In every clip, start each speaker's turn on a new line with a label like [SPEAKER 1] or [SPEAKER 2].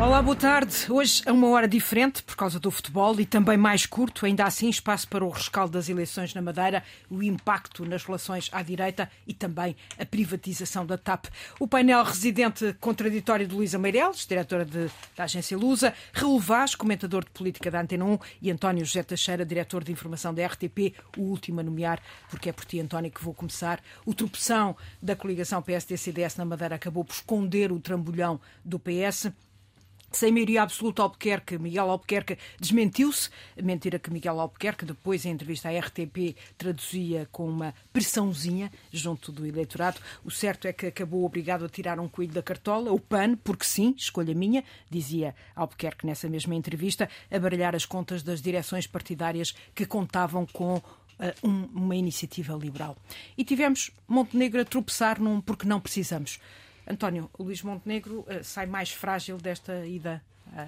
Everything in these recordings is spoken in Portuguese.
[SPEAKER 1] Olá, boa tarde. Hoje é uma hora diferente por causa do futebol e também mais curto, ainda assim espaço para o rescaldo das eleições na Madeira, o impacto nas relações à direita e também a privatização da TAP. O painel residente contraditório de Luísa Meireles, diretora de, da agência Lusa, Raul Vaz, comentador de política da Antena 1 e António José Teixeira, diretor de informação da RTP, o último a nomear, porque é por ti, António, que vou começar. O tropeção da coligação PSD-CDS na Madeira acabou por esconder o trambolhão do PS. Sem maioria absoluta, Albuquerque, Miguel Albuquerque desmentiu-se. Mentira que Miguel Albuquerque, depois em entrevista à RTP, traduzia com uma pressãozinha junto do eleitorado. O certo é que acabou obrigado a tirar um coelho da cartola, o PAN, porque sim, escolha minha, dizia Albuquerque nessa mesma entrevista, a baralhar as contas das direções partidárias que contavam com um, uma iniciativa liberal. E tivemos Montenegro a tropeçar num porque não precisamos. António, o Luís Montenegro uh, sai mais frágil desta ida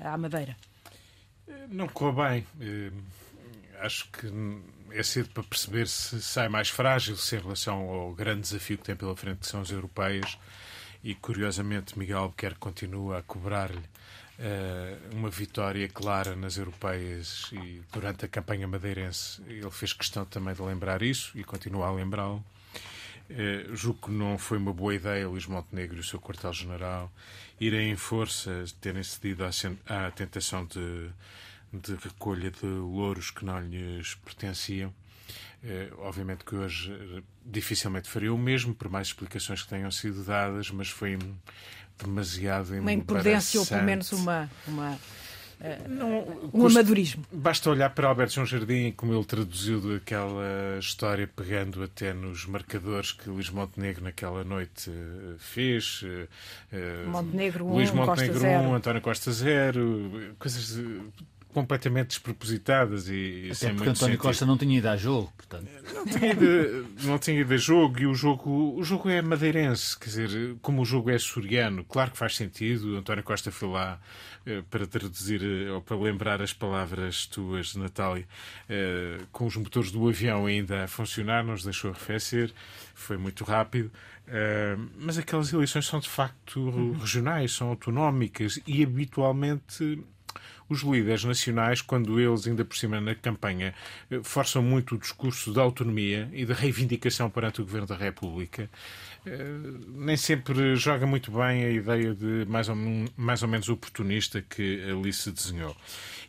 [SPEAKER 1] à Madeira?
[SPEAKER 2] Não correu bem. Uh, acho que é cedo para perceber se sai mais frágil se em relação ao grande desafio que tem pela frente, que são as europeias. E, curiosamente, Miguel Albuquerque continua a cobrar-lhe uma vitória clara nas europeias e durante a campanha madeirense ele fez questão também de lembrar isso e continua a lembrá-lo. Uh, julgo que não foi uma boa ideia Luís Montenegro e o seu quartel-general irem em força, terem cedido à, à tentação de, de, recolha de louros que não lhes pertenciam. Uh, obviamente que hoje dificilmente faria o mesmo, por mais explicações que tenham sido dadas, mas foi demasiado
[SPEAKER 1] Uma imprudência ou pelo menos uma, uma não, um amadorismo.
[SPEAKER 2] Basta olhar para Alberto João Jardim, como ele traduziu aquela história, pegando até nos marcadores que Luís Montenegro naquela noite uh, fez.
[SPEAKER 1] Uh, Montenegro 1,
[SPEAKER 2] Luís Montenegro
[SPEAKER 1] Costa 1,
[SPEAKER 2] António Costa 0, coisas completamente despropositadas e
[SPEAKER 3] Até
[SPEAKER 2] sem
[SPEAKER 3] porque António
[SPEAKER 2] sentido.
[SPEAKER 3] Costa não tinha ido a jogo, portanto.
[SPEAKER 2] Não tinha, ido, não tinha ido a jogo e o jogo, o jogo é madeirense, quer dizer, como o jogo é soriano, claro que faz sentido. António Costa foi lá eh, para traduzir eh, ou para lembrar as palavras tuas, Natália, eh, com os motores do avião ainda a funcionar, não os deixou arrefecer, foi muito rápido. Uh, mas aquelas eleições são de facto regionais, são autonómicas e habitualmente os líderes nacionais, quando eles, ainda por cima na campanha, forçam muito o discurso da autonomia e da reivindicação perante o Governo da República, nem sempre joga muito bem a ideia de mais ou, mais ou menos oportunista que ali se desenhou.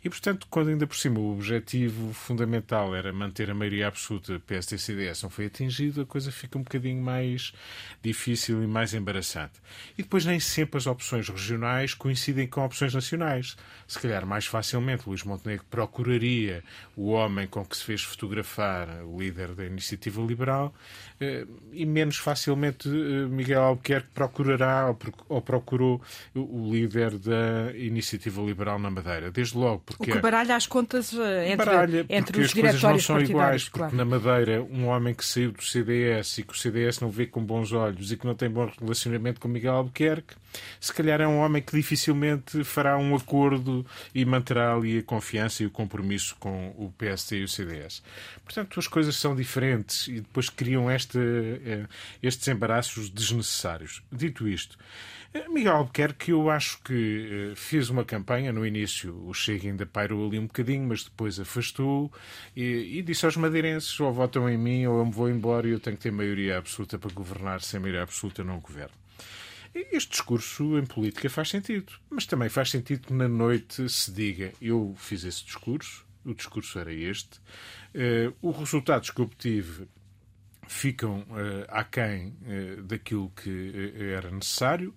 [SPEAKER 2] E, portanto, quando ainda por cima o objetivo fundamental era manter a maioria absoluta PSD-CDS não foi atingido, a coisa fica um bocadinho mais difícil e mais embaraçante. E depois nem sempre as opções regionais coincidem com opções nacionais. Se calhar mais facilmente Luís Montenegro procuraria o homem com que se fez fotografar, o líder da Iniciativa Liberal, e menos facilmente Miguel Albuquerque procurará ou procurou o líder da Iniciativa Liberal na Madeira. Desde logo, porque
[SPEAKER 1] o que baralha as contas entre,
[SPEAKER 2] baralha,
[SPEAKER 1] entre os
[SPEAKER 2] as coisas não são iguais,
[SPEAKER 1] claro.
[SPEAKER 2] porque na Madeira um homem que saiu do CDS e que o CDS não vê com bons olhos e que não tem bom relacionamento com Miguel Albuquerque, se calhar é um homem que dificilmente fará um acordo e manterá ali a confiança e o compromisso com o PSD e o CDS. Portanto, as coisas são diferentes e depois criam este, estes embaraços desnecessários. Dito isto, Miguel Albuquerque, eu acho que fez uma campanha, no início o Chega ainda pairou ali um bocadinho, mas depois afastou e, e disse aos madeirenses ou votam em mim ou eu me vou embora e eu tenho que ter maioria absoluta para governar, sem maioria absoluta não governo. Este discurso em política faz sentido, mas também faz sentido que na noite se diga eu fiz esse discurso, o discurso era este, uh, os resultados que obtive ficam uh, aquém uh, daquilo que uh, era necessário,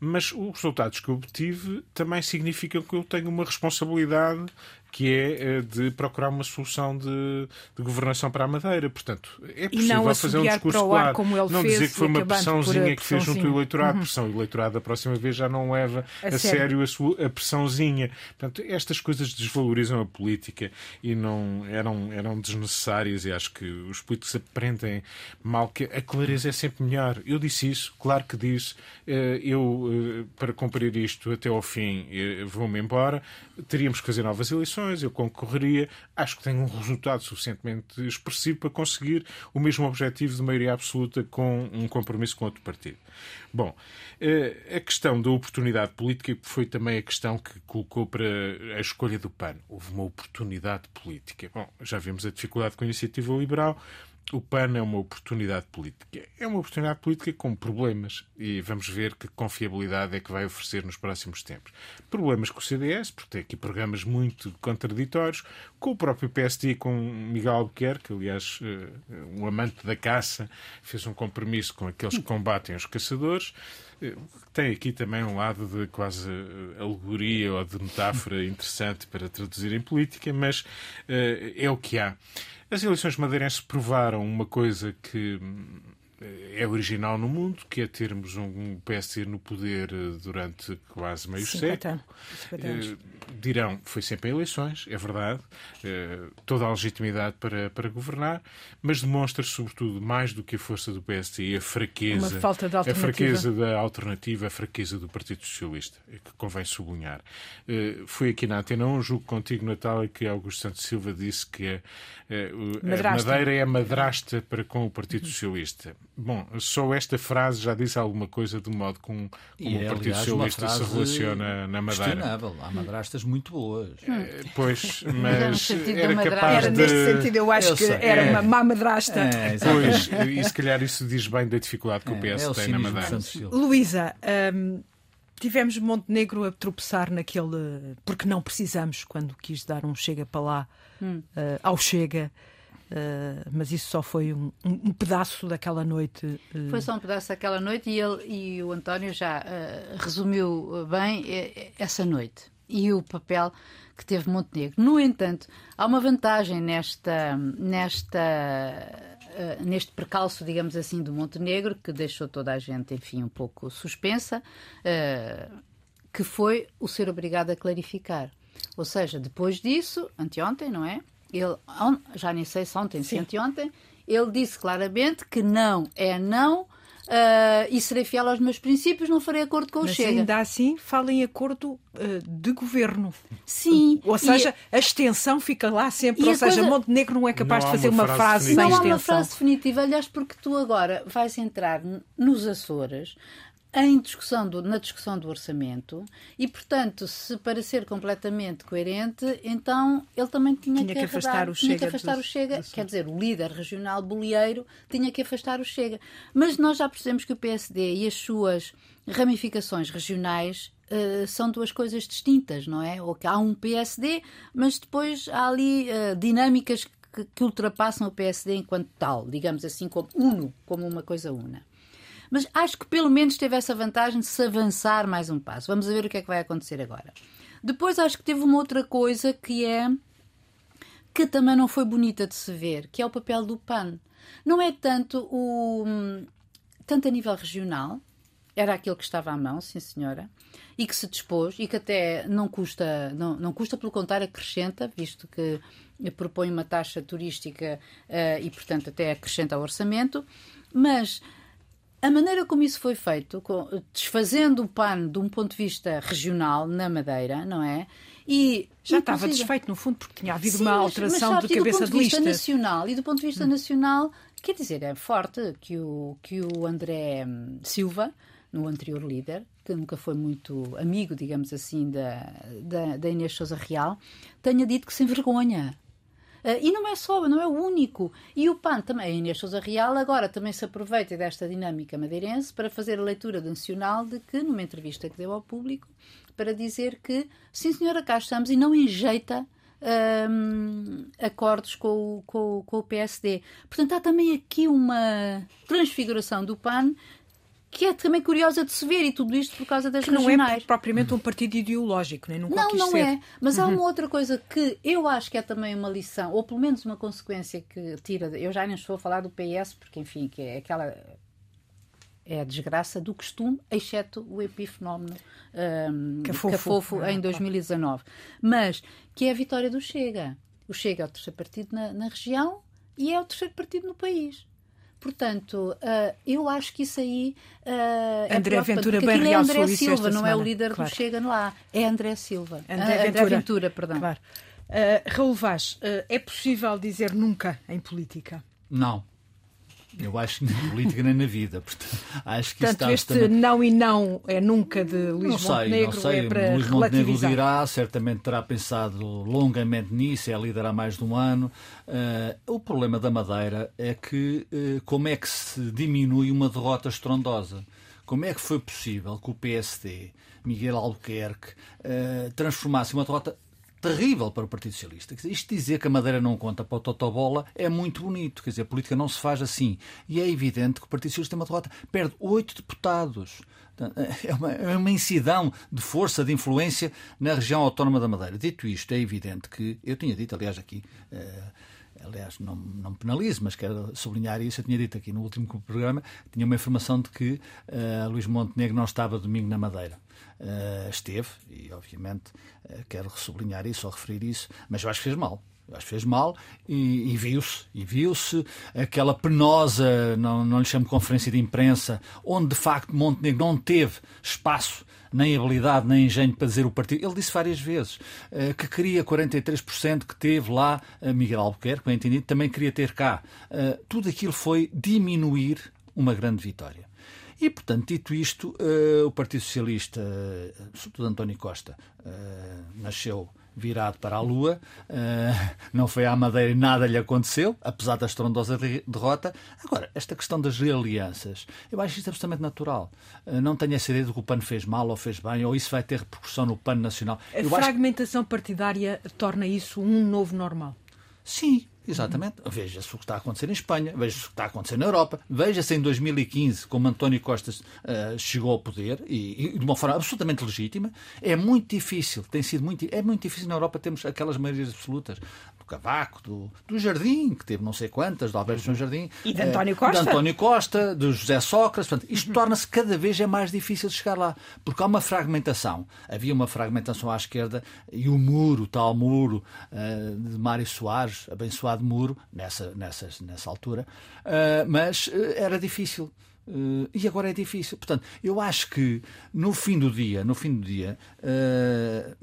[SPEAKER 2] mas os resultados que obtive também significam que eu tenho uma responsabilidade que é de procurar uma solução de, de governação para a Madeira. Portanto, é possível fazer um discurso claro. não
[SPEAKER 1] fez,
[SPEAKER 2] dizer que foi uma pressãozinha que fez junto ao eleitorado.
[SPEAKER 1] Uhum.
[SPEAKER 2] Pressão. Eleitorado da próxima vez já não leva
[SPEAKER 1] a,
[SPEAKER 2] a sério a, sua, a pressãozinha. Portanto, estas coisas desvalorizam a política e não eram, eram desnecessárias e acho que os políticos aprendem mal que a clareza é sempre melhor. Eu disse isso, claro que disse. Eu, para cumprir isto até ao fim, vou-me embora. Teríamos que fazer novas eleições eleições, eu concorreria. Acho que tenho um resultado suficientemente expressivo para conseguir o mesmo objetivo de maioria absoluta com um compromisso com outro partido. Bom, a questão da oportunidade política foi também a questão que colocou para a escolha do PAN. Houve uma oportunidade política. Bom, já vimos a dificuldade com a iniciativa liberal. O PAN é uma oportunidade política. É uma oportunidade política com problemas e vamos ver que confiabilidade é que vai oferecer nos próximos tempos. Problemas com o CDS, porque tem aqui programas muito contraditórios, com o próprio PSD, com Miguel Albuquerque, aliás, eh, um amante da caça, fez um compromisso com aqueles que combatem os caçadores. Eh, tem aqui também um lado de quase eh, alegoria ou de metáfora interessante para traduzir em política, mas é o que há. As eleições madeirenses provaram uma coisa que hum, é original no mundo, que é termos um PSD no poder eh, durante quase meio século. Uh, dirão, foi sempre em eleições, é verdade, uh, toda a legitimidade para, para governar, mas demonstra sobretudo mais do que a força do PSD a fraqueza, a fraqueza da alternativa, a fraqueza do Partido Socialista, é que convém sublinhar. Uh, foi aqui na Antena 1, julgo contigo, Natália, que Augusto Santos Silva disse que a, a Madeira é a madrasta para com o Partido Socialista. Bom, só esta frase já diz alguma coisa do modo como, como é, o Partido aliás, Socialista se relaciona na Madeira.
[SPEAKER 3] Questionável. Há muito boas.
[SPEAKER 2] É, pois, mas era capaz
[SPEAKER 1] era
[SPEAKER 2] de...
[SPEAKER 1] neste sentido, eu acho eu que sei. era é. uma má madrasta.
[SPEAKER 2] É, pois, e se calhar isso diz bem da dificuldade que o PS é, tem na Madeira.
[SPEAKER 1] Luísa, hum, tivemos Montenegro a tropeçar naquele... Porque não precisamos, quando quis dar um chega para lá, hum. uh, ao chega... Uh, mas isso só foi um, um, pedaço daquela noite.
[SPEAKER 4] Uh... Foi só um pedaço daquela noite e, ele, e o António já uh, resumiu bem essa noite e o papel que teve Montenegro. No entanto, há uma vantagem nesta, nesta Uh, neste percalço, digamos assim, do Montenegro, que deixou toda a gente, enfim, um pouco suspensa, uh, que foi o ser obrigado a clarificar. Ou seja, depois disso, anteontem, não é? Ele, já nem sei se ontem, se anteontem, ele disse claramente que não é não. Uh, e serei fiel aos meus princípios, não farei acordo com o
[SPEAKER 1] Mas
[SPEAKER 4] Chega.
[SPEAKER 1] ainda assim, fala em acordo uh, de governo.
[SPEAKER 4] Sim.
[SPEAKER 1] Ou seja, e... a extensão fica lá sempre. Ou seja, coisa... Montenegro não é capaz não de fazer uma, frase, frase sem
[SPEAKER 4] Não
[SPEAKER 1] há
[SPEAKER 4] uma frase definitiva, aliás, porque tu agora vais entrar nos Açores, em discussão do, na discussão do orçamento e, portanto, se para ser completamente coerente, então ele também tinha,
[SPEAKER 1] tinha que, que, afastar o Chega. Tinha
[SPEAKER 4] que afastar o Chega. Quer dizer, o líder regional bolieiro tinha que afastar o Chega. Mas nós já percebemos que o PSD e as suas ramificações regionais Uh, são duas coisas distintas, não é? Ou que há um PSD, mas depois há ali uh, dinâmicas que, que, ultrapassam o PSD enquanto tal, digamos assim, como uno, como uma coisa una. Mas acho que pelo menos teve essa vantagem de se avançar mais um passo. Vamos ver o que é que vai acontecer agora. Depois acho que teve uma outra coisa que é que também não foi bonita de se ver, que é o papel do PAN. Não é tanto o tanto a nível regional, era aquilo que estava à mão, sim senhora, e que se dispôs e que até não custa, não, não custa pelo contrário acrescenta, visto que propõe uma taxa turística uh, e portanto até acrescenta ao orçamento, mas a maneira como isso foi feito, desfazendo o PAN de um ponto de vista regional na Madeira, não é?
[SPEAKER 1] E já estava desfeito no fundo porque tinha havido Sim, uma alteração mas, mas, de cabeça de lista.
[SPEAKER 4] nacional e do ponto de vista hum. nacional, quer dizer, é forte que o que o André hum, Silva, no anterior líder, que nunca foi muito amigo, digamos assim, da, da, da Inês Souza Real, tenha dito que se envergonha Uh, e não é só, não é o único. E o PAN também, a Inês Sousa Real, agora também se aproveita desta dinâmica madeirense para fazer a leitura nacional de que, numa entrevista que deu ao público, para dizer que, sim senhora, cá estamos e não enjeita um, acordos com o, com, com o PSD. Portanto, há também aqui uma transfiguração do PAN que é também curiosa de se ver, e tudo isto por causa das
[SPEAKER 1] que
[SPEAKER 4] regionais.
[SPEAKER 1] Não é propriamente um partido ideológico, nem nunca
[SPEAKER 4] Não, não
[SPEAKER 1] ser.
[SPEAKER 4] é. Mas uhum. há uma outra coisa que eu acho que é também uma lição, ou pelo menos uma consequência que tira. Eu já nem estou a falar do PS, porque, enfim, que é aquela. É a desgraça do costume, exceto o epifenómeno um, Cafofo, Cafofo em 2019. Mas que é a vitória do Chega. O Chega é o terceiro partido na, na região e é o terceiro partido no país. Portanto, uh, eu acho que isso aí uh,
[SPEAKER 1] André é Ventura bem
[SPEAKER 4] é André Silva,
[SPEAKER 1] não
[SPEAKER 4] é o líder claro. do Chega lá, é André Silva.
[SPEAKER 1] André, Ventura.
[SPEAKER 4] André Ventura, perdão.
[SPEAKER 1] Claro. Raul Vaz, uh, é possível dizer nunca em política?
[SPEAKER 3] Não. Eu acho que nem política nem na vida. Portanto, acho que
[SPEAKER 1] Portanto, este também... não e não é nunca de Luís
[SPEAKER 3] não sei,
[SPEAKER 1] Montenegro,
[SPEAKER 3] não sei.
[SPEAKER 1] é para
[SPEAKER 3] Luís Montenegro dirá, certamente terá pensado longamente nisso, é líder há mais de um ano. Uh, o problema da Madeira é que uh, como é que se diminui uma derrota estrondosa? Como é que foi possível que o PSD, Miguel Albuquerque, uh, transformasse uma derrota terrível para o Partido Socialista. Isto dizer que a Madeira não conta para o Totobola é muito bonito. Quer dizer, a política não se faz assim. E é evidente que o Partido Socialista tem uma derrota. Perde oito deputados. É uma, é uma incidão de força, de influência na região autónoma da Madeira. Dito isto, é evidente que, eu tinha dito, aliás, aqui, uh, aliás, não, não penalizo, mas quero sublinhar isso, eu tinha dito aqui no último programa, tinha uma informação de que uh, Luís Montenegro não estava domingo na Madeira. Uh, esteve, e obviamente uh, quero sublinhar isso ou referir isso, mas eu acho que fez mal. Eu acho que fez mal e, e viu-se. E viu-se aquela penosa, não, não lhe chamo conferência de imprensa, onde de facto Montenegro não teve espaço nem habilidade, nem engenho para dizer o partido. Ele disse várias vezes uh, que queria 43% que teve lá uh, Miguel Albuquerque, bem entendido, também queria ter cá. Uh, tudo aquilo foi diminuir uma grande vitória. E, portanto, dito isto, o Partido Socialista, sobretudo António Costa, nasceu virado para a Lua. Uh, não foi à Madeira e nada lhe aconteceu, apesar da estrondosa derrota. Agora, esta questão das alianças, eu acho isto absolutamente natural. Uh, não tenho essa ideia de que o PAN fez mal ou fez bem, ou isso vai ter repercussão no PAN nacional.
[SPEAKER 1] A eu fragmentação acho... partidária torna isso um novo normal?
[SPEAKER 3] Sim, Exatamente. Veja-se o que está a acontecer em Espanha, veja-se o que está a acontecer na Europa, veja-se em 2015 como António Costa uh, chegou ao poder e, e, de uma forma absolutamente legítima. É muito difícil, tem sido muito, é muito difícil na Europa termos aquelas maiorias absolutas do Cavaco, do, do Jardim, que teve não sei quantas, do Alberto João Jardim.
[SPEAKER 1] E de António Costa.
[SPEAKER 3] De António Costa, do José Sócrates. Portanto, isto uhum. torna-se cada vez é mais difícil de chegar lá, porque há uma fragmentação. Havia uma fragmentação à esquerda e o muro, o tal muro uh, de Mário Soares, abençoado muro, nessa, nessa, nessa altura, uh, mas uh, era difícil. Uh, e agora é difícil. Portanto, eu acho que no fim do dia, no fim do dia, uh,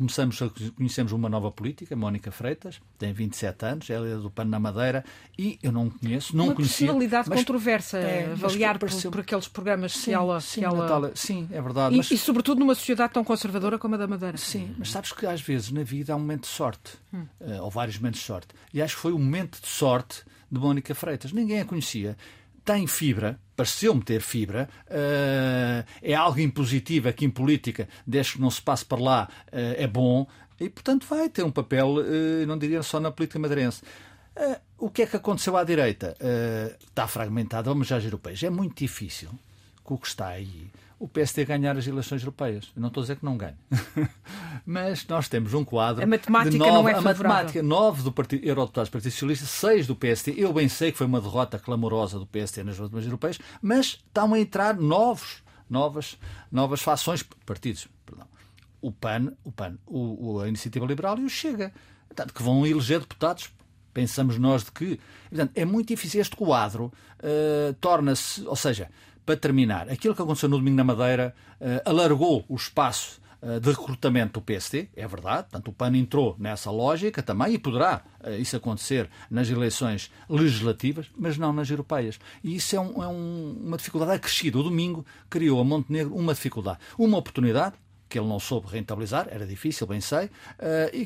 [SPEAKER 3] começamos a, conhecemos uma nova política, Mónica Freitas, tem 27 anos, ela é do PAN na Madeira e eu não conheço, não
[SPEAKER 1] uma
[SPEAKER 3] conhecia.
[SPEAKER 1] Uma personalidade mas, controversa, é, avaliar por, por, aqueles programas
[SPEAKER 3] sim,
[SPEAKER 1] que ela.
[SPEAKER 3] Sim,
[SPEAKER 1] que ela...
[SPEAKER 3] Natália, sim é verdade.
[SPEAKER 1] E,
[SPEAKER 3] mas...
[SPEAKER 1] e, sobretudo numa sociedade tão conservadora como a da Madeira.
[SPEAKER 3] Sim, mas sabes que às vezes na vida há um momento de sorte, hum. uh, ou vários momentos de sorte. E acho que foi o momento de sorte de Mónica Freitas. Ninguém a conhecia tem fibra, pareceu-me ter fibra, uh, é algo impositivo aqui em política, desde que não se passe para lá, uh, é bom, e portanto vai ter um papel, uh, não diria só na política madeirense. o que é que aconteceu à direita? está fragmentado, vamos às europeias. É muito difícil com o que está aí o PSD ganhar as eleições europeias. Eu não estou a dizer que não ganhe. Mas nós temos um quadro.
[SPEAKER 1] A matemática
[SPEAKER 3] de nove,
[SPEAKER 1] não é
[SPEAKER 3] A matemática, nove do Partido, Eurodeputados do Partido Socialista, seis do PSD. Eu bem sei que foi uma derrota clamorosa do PSD nas últimas europeias, mas estão a entrar novos, novas, novas fações, partidos, perdão. O PAN, o PAN, o, a Iniciativa Liberal e o Chega. Portanto, que vão eleger deputados pensamos nós de que. Portanto, é muito difícil. Este quadro uh, torna-se, ou seja, para terminar, aquilo que aconteceu no domingo na Madeira uh, alargou o espaço uh, de recrutamento do PSD, é verdade, portanto o PAN entrou nessa lógica também e poderá uh, isso acontecer nas eleições legislativas, mas não nas europeias. E isso é, um, é um, uma dificuldade acrescida. O domingo criou a Montenegro uma dificuldade, uma oportunidade que ele não soube rentabilizar, era difícil, bem sei,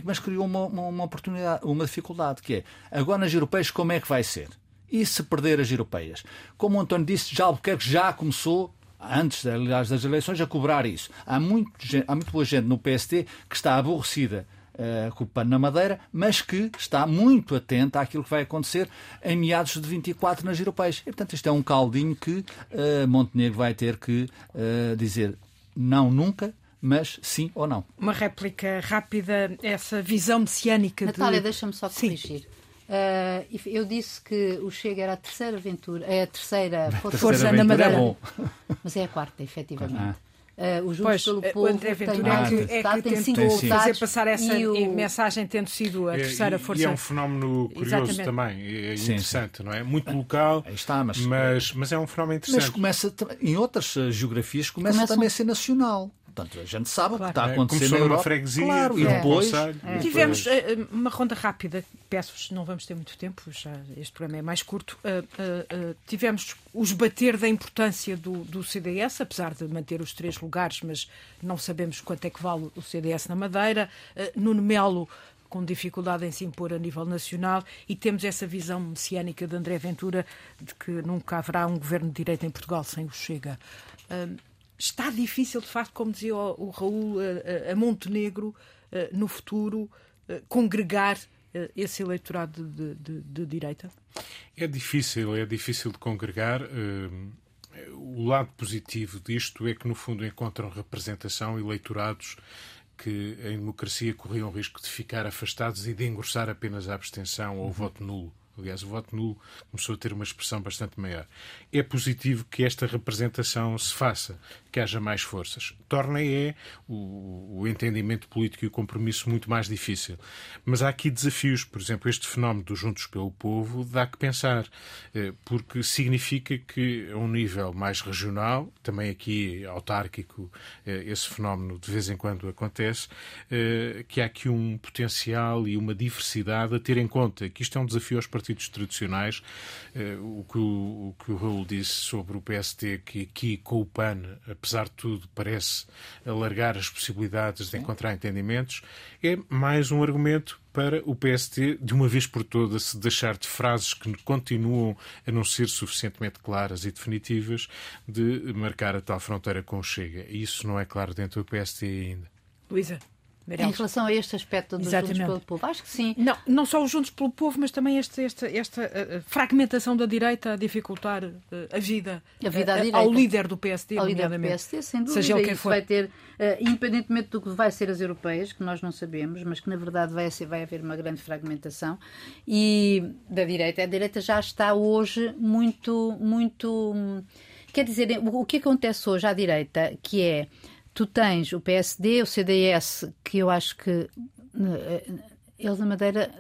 [SPEAKER 3] mas criou uma, uma, uma, oportunidade, uma dificuldade, que é agora nas europeias como é que vai ser? E se perder as europeias? Como o António disse, já Albuquerque já começou antes aliás, das eleições, a cobrar isso. Há muito, há muito boa gente no PST que está aborrecida uh, com o pano na madeira, mas que está muito atenta àquilo que vai acontecer em meados de 24 nas europeias. E, portanto, isto é um caldinho que uh, Montenegro vai ter que uh, dizer não nunca, mas sim ou não.
[SPEAKER 1] Uma réplica rápida, essa visão messiânica
[SPEAKER 4] Natália,
[SPEAKER 1] de...
[SPEAKER 4] deixa-me só corrigir. Sim. Uh, eu disse que o Chega era a terceira aventura, é a terceira
[SPEAKER 3] força, força na Madeira. É
[SPEAKER 4] mas é a quarta, efetivamente. Ah. Uh, o
[SPEAKER 1] pois,
[SPEAKER 4] pelo Povo
[SPEAKER 1] André Ventura é que, é que tem tentou fazer passar essa o... mensagem tendo sido a terceira força.
[SPEAKER 2] E é um fenómeno curioso Exatamente. também, é sim, interessante, sim. não é? Muito local,
[SPEAKER 3] Aí está, mas,
[SPEAKER 2] mas, mas é um fenómeno interessante.
[SPEAKER 3] Mas começa, em outras geografias, começa, começa também a ser nacional Portanto, a gente sabe
[SPEAKER 1] Claro.
[SPEAKER 3] o que está a
[SPEAKER 2] É,
[SPEAKER 3] acontecer
[SPEAKER 2] começou
[SPEAKER 3] na
[SPEAKER 2] numa
[SPEAKER 3] Europa.
[SPEAKER 2] freguesia,
[SPEAKER 3] claro, e depois,
[SPEAKER 2] e
[SPEAKER 1] Tivemos eh, uma ronda rápida, peço-vos, não vamos ter muito tempo, já este programa é mais curto. Eh, eh, tivemos os bater da importância do, do CDS, apesar de manter os três lugares, mas não sabemos quanto é que vale o CDS na Madeira. Nuno Melo com dificuldade em se impor a nível nacional e temos essa visão messiânica de André Ventura de que nunca haverá um governo de direita em Portugal sem o Chega. Eh, está difícil, de facto, como dizia o, o Raul, a, a- a Montenegro, eh, no futuro, eh, congregar eh, esse eleitorado de, de- de direita?
[SPEAKER 2] É difícil, é difícil de congregar. o lado positivo disto é que, no fundo, encontram representação eleitorados que em democracia corriam o risco de ficar afastados e de engrossar apenas a abstenção ou o voto nulo. Aliás, o voto nulo começou a ter uma expressão bastante maior. É positivo que esta representação se faça, que haja mais forças. Torna é o, o entendimento político e o compromisso muito mais difícil. Mas há aqui desafios. Por exemplo, este fenómeno dos Juntos pelo Povo dá que pensar, eh, porque significa que, a um nível mais regional, também aqui autárquico, eh, esse fenómeno de vez em quando acontece, eh, que há aqui um potencial e uma diversidade a ter em conta, que isto é um desafio aos partidos tradicionais. Eh, O que o, o que o Raul disse sobre o PST, que aqui com o PAN, apesar de tudo, parece alargar as possibilidades de encontrar entendimentos, é mais um argumento para o PST, de uma vez por todas, se deixar de frases que continuam a não ser suficientemente claras e definitivas, de marcar a tal fronteira com o Chega. Isso não é claro dentro do PST ainda.
[SPEAKER 1] Luísa,
[SPEAKER 4] Em relação a este aspecto dos
[SPEAKER 1] Exatamente.
[SPEAKER 4] Juntos pelo Povo, acho que sim.
[SPEAKER 1] Não, não só os Juntos pelo Povo, mas também este, esta, esta eh, fragmentação da direita a dificultar eh, a vida,
[SPEAKER 4] A vida
[SPEAKER 1] eh, ao líder do PSD,
[SPEAKER 4] ao líder do. PSD, sem dúvida.
[SPEAKER 1] Seja ele quem for.
[SPEAKER 4] vai ter, eh, independentemente do que vai ser as europeias, que nós não sabemos, mas que na verdade vai, ser, vai haver uma grande fragmentação. E da direita, a direita já está hoje muito, muito. hum, Quer dizer, o que acontece hoje à direita, que é. Tu tens o PSD, o CDS, que eu acho que eh, eles na Madeira,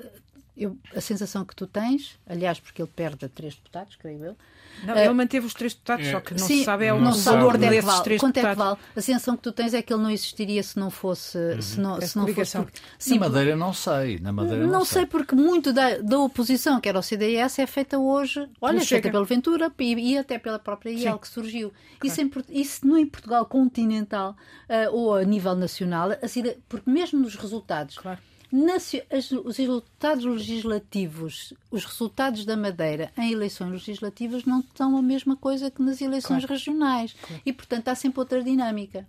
[SPEAKER 4] eu- a sensação que tu tens, aliás, porque ele perde a três deputados, creio eu,
[SPEAKER 1] Não,
[SPEAKER 4] Eh,
[SPEAKER 1] ele manteve os três deputados,
[SPEAKER 2] é,
[SPEAKER 1] só que não
[SPEAKER 4] Sim,
[SPEAKER 1] se sabe é o
[SPEAKER 2] sabe.
[SPEAKER 1] valor
[SPEAKER 2] é que
[SPEAKER 1] desses
[SPEAKER 4] vale?
[SPEAKER 1] três
[SPEAKER 4] Quanto é que
[SPEAKER 1] deputados.
[SPEAKER 4] vale? A sensação que tu tens é que ele não existiria se não fosse. Se não,
[SPEAKER 1] Essa
[SPEAKER 4] se não fosse porque-
[SPEAKER 3] Na
[SPEAKER 4] Sim,
[SPEAKER 3] Madeira não sei. Na Madeira não,
[SPEAKER 4] não sei porque muito da, da oposição, que era o CDS, é feita hoje, olha, é
[SPEAKER 1] Chega.
[SPEAKER 4] feita pelo Ventura e, e até pela própria IEL que surgiu. Isso, em, isso no em Portugal continental ah, ou a nível nacional, a cida- porque mesmo nos resultados.
[SPEAKER 1] Claro.
[SPEAKER 4] Os resultados legislativos, os resultados da Madeira em eleições legislativas não são a mesma coisa que nas eleições regionais. E, portanto, há sempre outra dinâmica.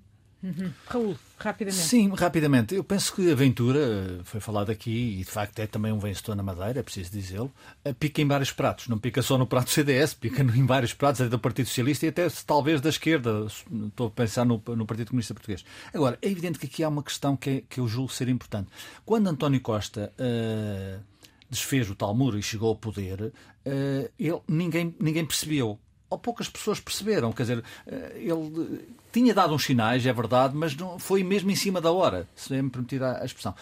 [SPEAKER 1] Raul, rapidamente.
[SPEAKER 3] Sim, rapidamente. Eu penso que a Ventura, eh, foi falado aqui, e de facto é também um vencedor na Madeira, é preciso dizê-lo, eh, pica em vários pratos. Não pica só no prato CDS, pica em vários pratos, é do Partido Socialista e até talvez da esquerda. Estou a pensar no, no Partido Comunista Português. Agora, é evidente que aqui há uma questão que, é- que eu julgo ser importante. Quando António Costa. eh, desfez o tal muro e chegou ao poder, eh, ele, ninguém, ninguém percebeu. Ou poucas pessoas perceberam. Quer dizer, eh, ele eh, tinha dado uns sinais, é verdade, mas não, foi mesmo em cima da hora, se me permitir a expressão.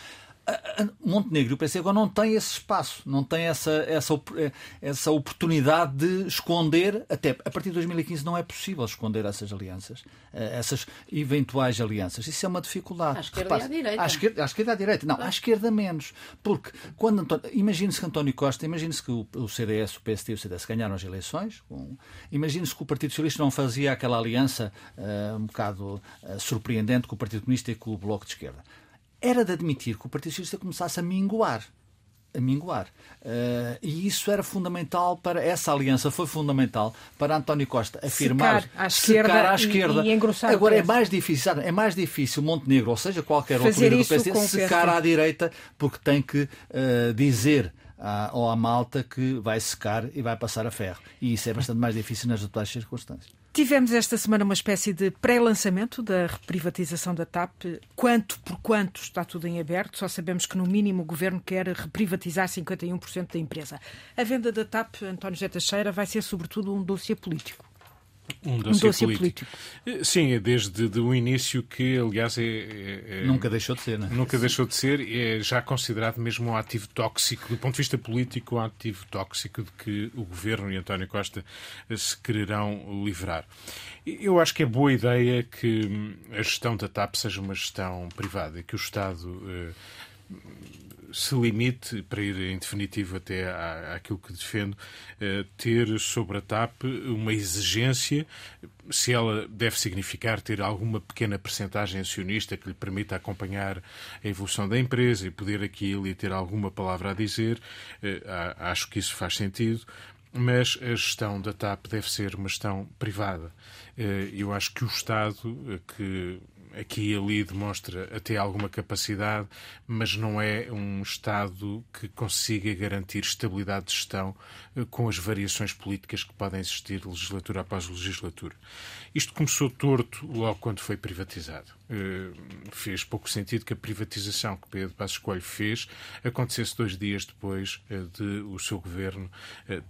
[SPEAKER 3] Montenegro, eu pensei, agora não tem esse espaço, não tem essa, essa, eh, essa oportunidade de esconder, até a partir de 2015 não é possível esconder essas alianças, eh, essas eventuais alianças. Isso é uma dificuldade.
[SPEAKER 4] À esquerda e à direita.
[SPEAKER 3] à esquerda, à esquerda e à direita. Não, à esquerda menos. Porque quando imagine-se que António Costa, imagine-se que o, o CDS, o PSD e o CDS ganharam as eleições, com- imagine-se que o Partido Socialista não fazia aquela aliança eh, um bocado eh, surpreendente com o Partido Comunista e com o Bloco de Esquerda. Era de admitir que o Partido Socialista começasse a minguar. A minguar. Eh, e isso era fundamental para. Essa aliança foi fundamental para António Costa afirmar.
[SPEAKER 1] à
[SPEAKER 3] secar
[SPEAKER 1] esquerda
[SPEAKER 3] à
[SPEAKER 1] e-
[SPEAKER 3] esquerda.
[SPEAKER 1] e engrossar o
[SPEAKER 3] Agora é mais difícil, sabe? é mais difícil Montenegro, ou seja, qualquer outro líder do PSD, secar à direita, porque tem que eh, dizer ou à malta que vai secar e vai passar a ferro. E isso é bastante mais difícil nas atuais circunstâncias.
[SPEAKER 1] Tivemos esta semana uma espécie de pré-lançamento da reprivatização da TAP. Quanto por quanto está tudo em aberto. Só sabemos que, no mínimo, o governo quer reprivatizar 51% da empresa. A venda da TAP, António José Teixeira, vai ser sobretudo um dossiê político.
[SPEAKER 2] Um dossiê, um dossiê político. político. Sim, é desde o início que, aliás, é, é,
[SPEAKER 3] é, Nunca deixou de ser, não é?
[SPEAKER 2] Nunca deixou de ser, é já considerado mesmo um ativo tóxico, do ponto de vista político, um ativo tóxico de que o Governo e António Costa se quererão livrar. Eu acho que é boa ideia que a gestão da TAP seja uma gestão privada, que o Estado eh, se limite, para ir em definitivo até à, àquilo que defendo, eh, ter sobre a TAP uma exigência, se ela deve significar ter alguma pequena percentagem acionista que lhe permita acompanhar a evolução da empresa e poder aqui e ali ter alguma palavra a dizer, eh, acho que isso faz sentido, mas a gestão da TAP deve ser uma gestão privada. Eh, eu acho que o Estado, que aqui e ali demonstra até alguma capacidade, mas não é um Estado que consiga garantir estabilidade de gestão eh, com as variações políticas que podem existir legislatura após legislatura. Isto começou torto logo quando foi privatizado. Eh, fez pouco sentido que a privatização que Pedro Passos Coelho fez acontecesse dois dias depois eh, de o seu governo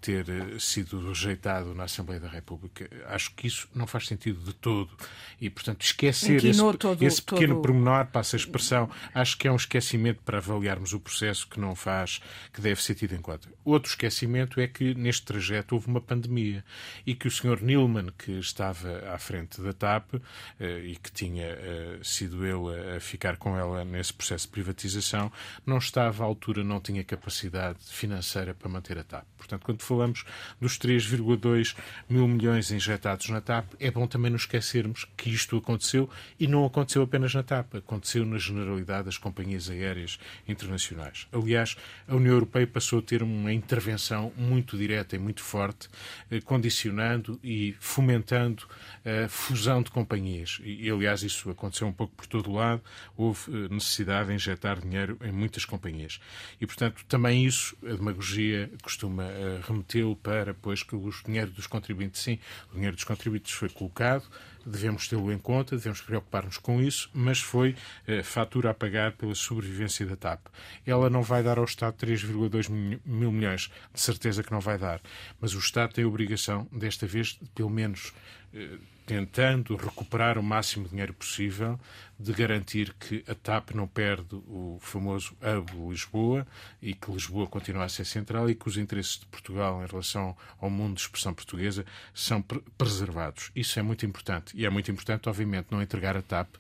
[SPEAKER 2] ter sido rejeitado na Assembleia da República. Acho que isso não faz sentido de todo e, portanto, esquecer esse, todo, esse pequeno todo... pormenor, passa a expressão, acho que é um esquecimento para avaliarmos o processo que não faz, que deve ser tido em conta. Outro esquecimento é que neste trajeto houve uma pandemia e que o Sr. Nilman, que estava à frente da TAP eh, e que tinha eh, sido ele a ficar com ela nesse processo de privatização, não estava à altura, não tinha capacidade financeira para manter a TAP. Portanto, quando falamos dos 3,2 mil milhões injetados na TAP, é bom também não esquecermos que isto aconteceu e não aconteceu apenas na TAP, aconteceu na generalidade das companhias aéreas internacionais. Aliás, a União Europeia passou a ter uma intervenção muito direta e muito forte, eh, condicionando e fomentando a fusão de companhias. E, aliás, isso aconteceu um pouco por todo o lado. Houve eh, necessidade de injetar dinheiro em muitas companhias. E, portanto, também isso, a demagogia costuma eh, remetê-lo para, pois, que o dinheiro dos contribuintes, sim, o dinheiro dos contribuintes foi colocado, devemos tê-lo em conta, devemos preocupar-nos com isso, mas foi eh, fatura a pagar pela sobrevivência da TAP. Ela não vai dar ao Estado 3,2 mil milhões, de certeza que não vai dar, mas o Estado tem a obrigação, desta vez, pelo menos tentando recuperar o máximo de dinheiro possível, de garantir que a TAP não perde o famoso hub Lisboa e que Lisboa continua a ser central e que os interesses de Portugal em relação ao mundo de expressão portuguesa são preservados. Isso é muito importante. E é muito importante, obviamente, não entregar a TAP uh,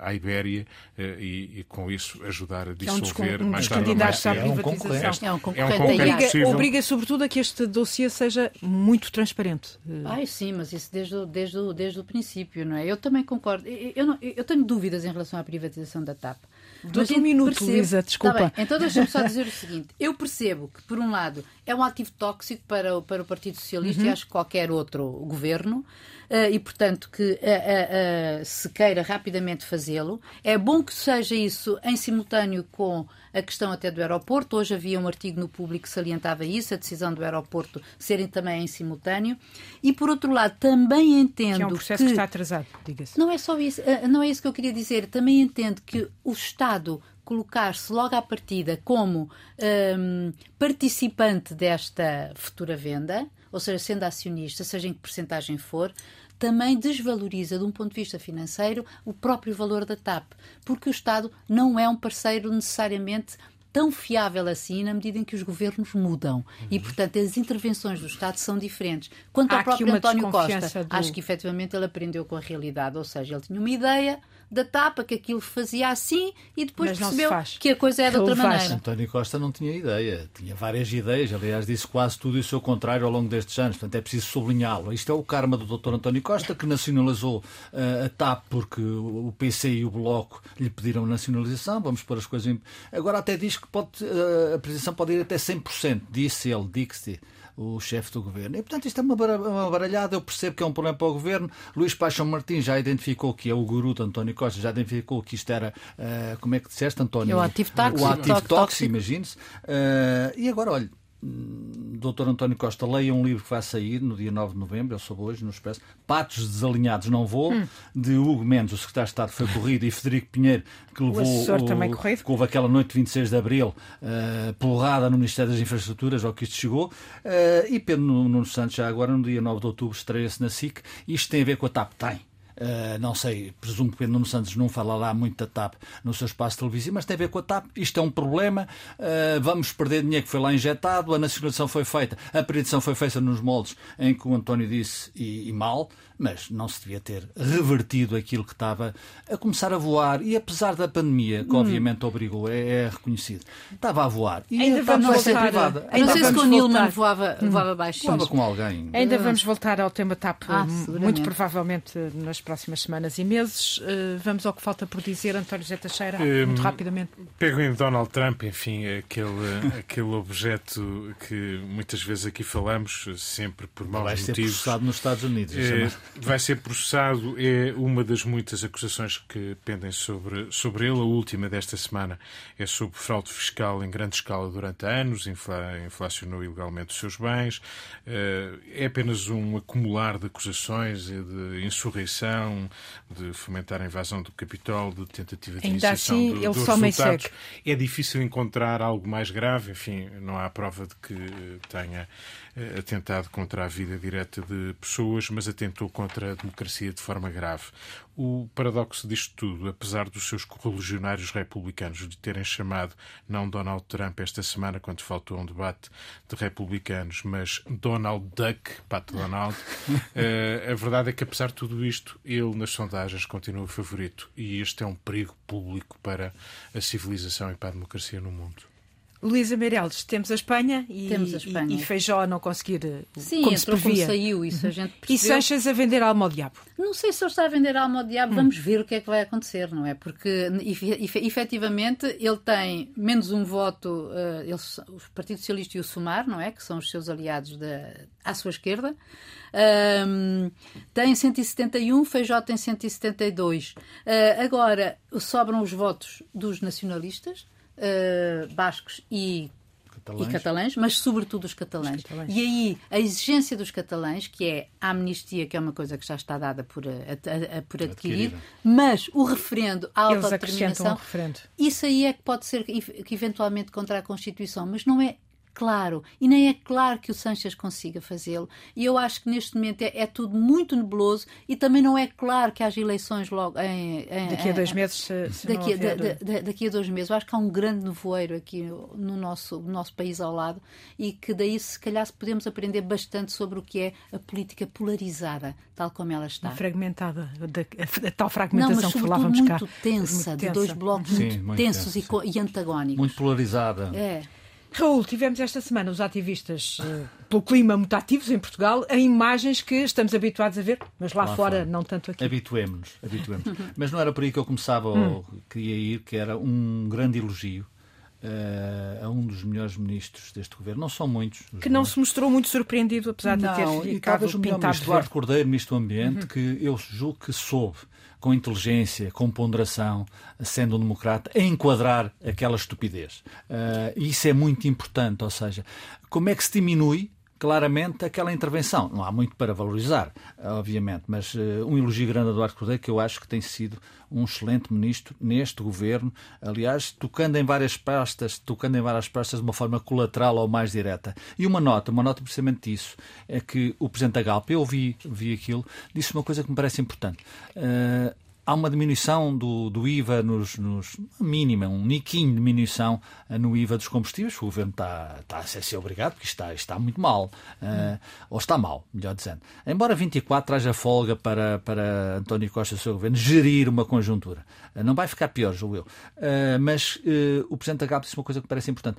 [SPEAKER 2] à Ibéria uh, e, e, com isso, ajudar a dissolver
[SPEAKER 1] é um mais tarde ou mais
[SPEAKER 4] É um
[SPEAKER 1] concorrente.
[SPEAKER 4] É um concorrente. É um concorrente
[SPEAKER 1] obriga, obriga, sobretudo, a que este dossiê seja muito transparente.
[SPEAKER 4] Ai, sim, mas isso desde o, desde desde o princípio, não é? Eu também concordo. Eu, eu, não, eu tenho dúvidas em relação à privatização da TAP.
[SPEAKER 1] Dou-te um minuto, percebo... Luísa, desculpa. Tá
[SPEAKER 4] então deixa-me só dizer o seguinte. Eu percebo que, por um lado, é um ativo tóxico para, o, para o Partido Socialista uhum. e acho que qualquer outro governo. Uh, e, portanto, que uh, uh, se queira rapidamente fazê-lo. É bom que seja isso em simultâneo com a questão até do aeroporto. Hoje havia um artigo no público que salientava isso, a decisão do aeroporto serem também em simultâneo. E, por outro lado, também entendo que... É um
[SPEAKER 1] processo
[SPEAKER 4] que,
[SPEAKER 1] que está atrasado, diga-se.
[SPEAKER 4] Não é só isso, não é isso que eu queria dizer. Também entendo que o Estado colocar-se logo à partida como um, participante desta futura venda, ou seja, sendo acionista, seja em que porcentagem for, também desvaloriza, de um ponto de vista financeiro, o próprio valor da TAP, porque o Estado não é um parceiro necessariamente tão fiável assim na medida em que os governos mudam. Uhum. E, portanto, as intervenções do Estado são diferentes. Quanto
[SPEAKER 1] Há
[SPEAKER 4] ao próprio António Costa,
[SPEAKER 1] do...
[SPEAKER 4] acho que efetivamente ele aprendeu com a realidade, ou seja, ele tinha uma ideia, da tapa, que aquilo fazia assim e depois
[SPEAKER 1] Mas
[SPEAKER 4] percebeu que a coisa é de outra maneira.
[SPEAKER 3] António Costa não tinha ideia, tinha várias ideias, aliás, disse quase tudo e o seu contrário ao longo destes anos, portanto é preciso sublinhá-lo. Isto é o karma do Dr. António Costa, que nacionalizou uh, a TAP porque o PC e o Bloco lhe pediram nacionalização, vamos pôr as coisas em... Agora até diz que pode, uh, a presidência pode ir até 100%, disse ele, disse o chefe do governo. E, portanto, isto é uma baralhada. Eu percebo que é um problema para o governo. Luís Paixão Martins já identificou que é o guru de António Costa, já identificou que isto era, uh, como é que disseste, António?
[SPEAKER 4] É o ativo tóxico.
[SPEAKER 3] O ativo tóxico, imagine-se. Uh, e agora, olha, Dr. António Costa leia um livro que vai sair no dia 9 de novembro, eu soube hoje, no Expresso, Patos Desalinhados Não Vou, hum. de Hugo Mendes, o secretário de Estado foi corrido, e Federico Pinheiro, que levou.
[SPEAKER 1] O, o também corrido.
[SPEAKER 3] Que houve aquela noite de 26 de abril, uh, porrada no Ministério das Infraestruturas, ao que isto chegou. Uh, e Pedro Nuno Santos, já agora, no dia 9 de outubro, estreia-se na SIC. Isto tem a ver com a TAP? Tem Uh, não sei, presumo que Pedro Nuno Santos não fala lá muito da TAP no seu espaço televisivo, mas tem a ver com a TAP. Isto é um problema. Uh, vamos perder dinheiro que foi lá injetado. A nacionalização foi feita, a predição foi feita nos moldes em que o António disse e, e mal mas não se devia ter revertido aquilo que estava a começar a voar. E apesar da pandemia, que hum. obviamente obrigou, é, é, reconhecido, estava a voar. E
[SPEAKER 1] ainda vamos voltar,
[SPEAKER 4] privada. Ainda não sei se o Nilman voava, hum. voava baixinho.
[SPEAKER 3] Voava com alguém.
[SPEAKER 1] Ainda vamos voltar ao tema TAP, ah, muito provavelmente nas próximas semanas e meses. Uh, vamos ao que falta por dizer, António Teixeira, um, muito rapidamente.
[SPEAKER 2] Pego em Donald Trump, enfim, aquele, aquele objeto que muitas vezes aqui falamos, sempre por maus
[SPEAKER 3] Vai
[SPEAKER 2] motivos.
[SPEAKER 3] Vai ser processado nos Estados Unidos. É,
[SPEAKER 2] vai ser processado é uma das muitas acusações que pendem sobre, sobre ele. A última desta semana é sobre fraude fiscal em grande escala durante anos, infla, inflacionou ilegalmente os seus bens. Eh, é apenas um acumular de acusações e de insurreição, de fomentar a invasão do Capitólio, de tentativa de
[SPEAKER 1] Ainda
[SPEAKER 2] iniciação
[SPEAKER 1] assim,
[SPEAKER 2] do,
[SPEAKER 1] ele
[SPEAKER 2] dos
[SPEAKER 1] só
[SPEAKER 2] resultados. É difícil encontrar algo mais grave, enfim, não há prova de que tenha eh, atentado contra a vida direta de pessoas, mas atentou contra a democracia de forma grave. O paradoxo disto tudo, apesar dos seus correligionários republicanos lhe terem chamado não Donald Trump esta semana, quando faltou um debate de republicanos, mas Donald Duck, Pato Donald, uh, a verdade é que, apesar de tudo isto, ele nas sondagens continua favorito. E este é um perigo público para a civilização e para a democracia no mundo.
[SPEAKER 1] Luísa Meireles, temos a Espanha e,
[SPEAKER 4] temos a Espanha.
[SPEAKER 1] e, e Feijó a não conseguir eh,
[SPEAKER 4] Sim,
[SPEAKER 1] como se previa.
[SPEAKER 4] como saiu, isso a uhum. gente percebeu.
[SPEAKER 1] E Sanches a vender alma ao diabo.
[SPEAKER 4] Não sei se ele está a vender alma ao diabo, hum. vamos ver o que é que vai acontecer, não é? Porque efetivamente ele tem menos um voto, uh, ele, o Partido Socialista e o Sumar, não é? Que são os seus aliados da, à sua esquerda. Um, tem 171, Feijó tem 172. Uh, agora sobram os votos dos nacionalistas, uh, bascos e Catalães. e catalães, mas sobretudo os catalães. os catalães. E aí a exigência dos catalães, que é a amnistia, que é uma coisa que já está dada por, a, a, a, por adquirir, mas o referendo à autodeterminação,
[SPEAKER 1] um
[SPEAKER 4] isso aí é que pode ser que eventualmente contra a Constituição, mas não é claro. E nem é claro que o Sanches consiga fazê-lo. E eu acho que neste momento é, é, tudo muito nebuloso e também não é claro que haja eleições logo em,
[SPEAKER 1] em daqui a dois meses. Se,
[SPEAKER 4] se daqui, da, da, daqui a dois meses. Eu acho que há um grande nevoeiro aqui no nosso, no nosso país ao lado e que daí se calhar podemos aprender bastante sobre o que é a política polarizada, tal como ela está.
[SPEAKER 1] Fragmentada, da, a, tal fragmentação
[SPEAKER 4] não, mas
[SPEAKER 1] que falávamos
[SPEAKER 4] muito
[SPEAKER 1] cá.
[SPEAKER 4] Tensa, muito de dois blocos Sim, muito, muito tensos tensa, e, e antagónicos.
[SPEAKER 3] Muito polarizada.
[SPEAKER 4] É.
[SPEAKER 1] Raul, tivemos esta semana os ativistas uh, pelo clima muito ativos em Portugal, em imagens que estamos habituados a ver, mas lá, lá fora, fora, não tanto aqui.
[SPEAKER 3] Habituemos-nos, habituemos mas não era por aí que eu começava hum. ou queria ir, que era um grande elogio uh, a um dos melhores ministros deste governo. Não são muitos.
[SPEAKER 1] Que não se mostrou muito surpreendido, apesar
[SPEAKER 3] não,
[SPEAKER 1] de ter ficado
[SPEAKER 3] e talvez o melhor
[SPEAKER 1] ministro
[SPEAKER 3] Eduardo Cordeiro, ministro do Ambiente, uhum. que eu julgo que soube com inteligência, com ponderação, sendo um democrata, a enquadrar aquela estupidez. Uh, isso é muito importante, ou seja, como é que se diminui claramente aquela intervenção. Não há muito para valorizar, obviamente, mas uh, um elogio grande a Eduardo Cordeiro, que eu acho que tem sido um excelente ministro neste governo, aliás, tocando em várias pastas, tocando em várias pastas de uma forma colateral ou mais direta. E uma nota, uma nota precisamente disso, é que o Presidente da Galpa, eu ouvi, vi aquilo, disse uma coisa que me parece importante. Uh, há uma diminuição do, do IVA nos, nos mínima, um niquinho de diminuição eh, no IVA dos combustíveis. O governo está, está a ser obrigado, porque está, está muito mal. Uh, ou está mal, melhor dizendo. Embora 24 traja folga para, para António Costa e o seu governo gerir uma conjuntura. Uh, não vai ficar pior, julgo eu. Uh, mas o Presidente da GAP disse uma coisa que parece importante.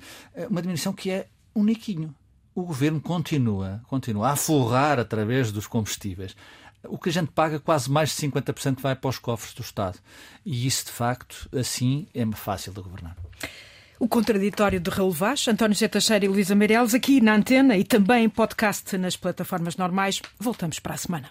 [SPEAKER 3] uma diminuição que é um niquinho. O governo continua, continua a forrar através dos combustíveis o que a gente paga, quase mais de 50% vai para os cofres do Estado. E isso, de facto, assim é fácil de governar.
[SPEAKER 1] O contraditório de Raul Vaz, António José Teixeira e Luísa Meireles, aqui na Antena e também em podcast nas plataformas normais. Voltamos para a semana.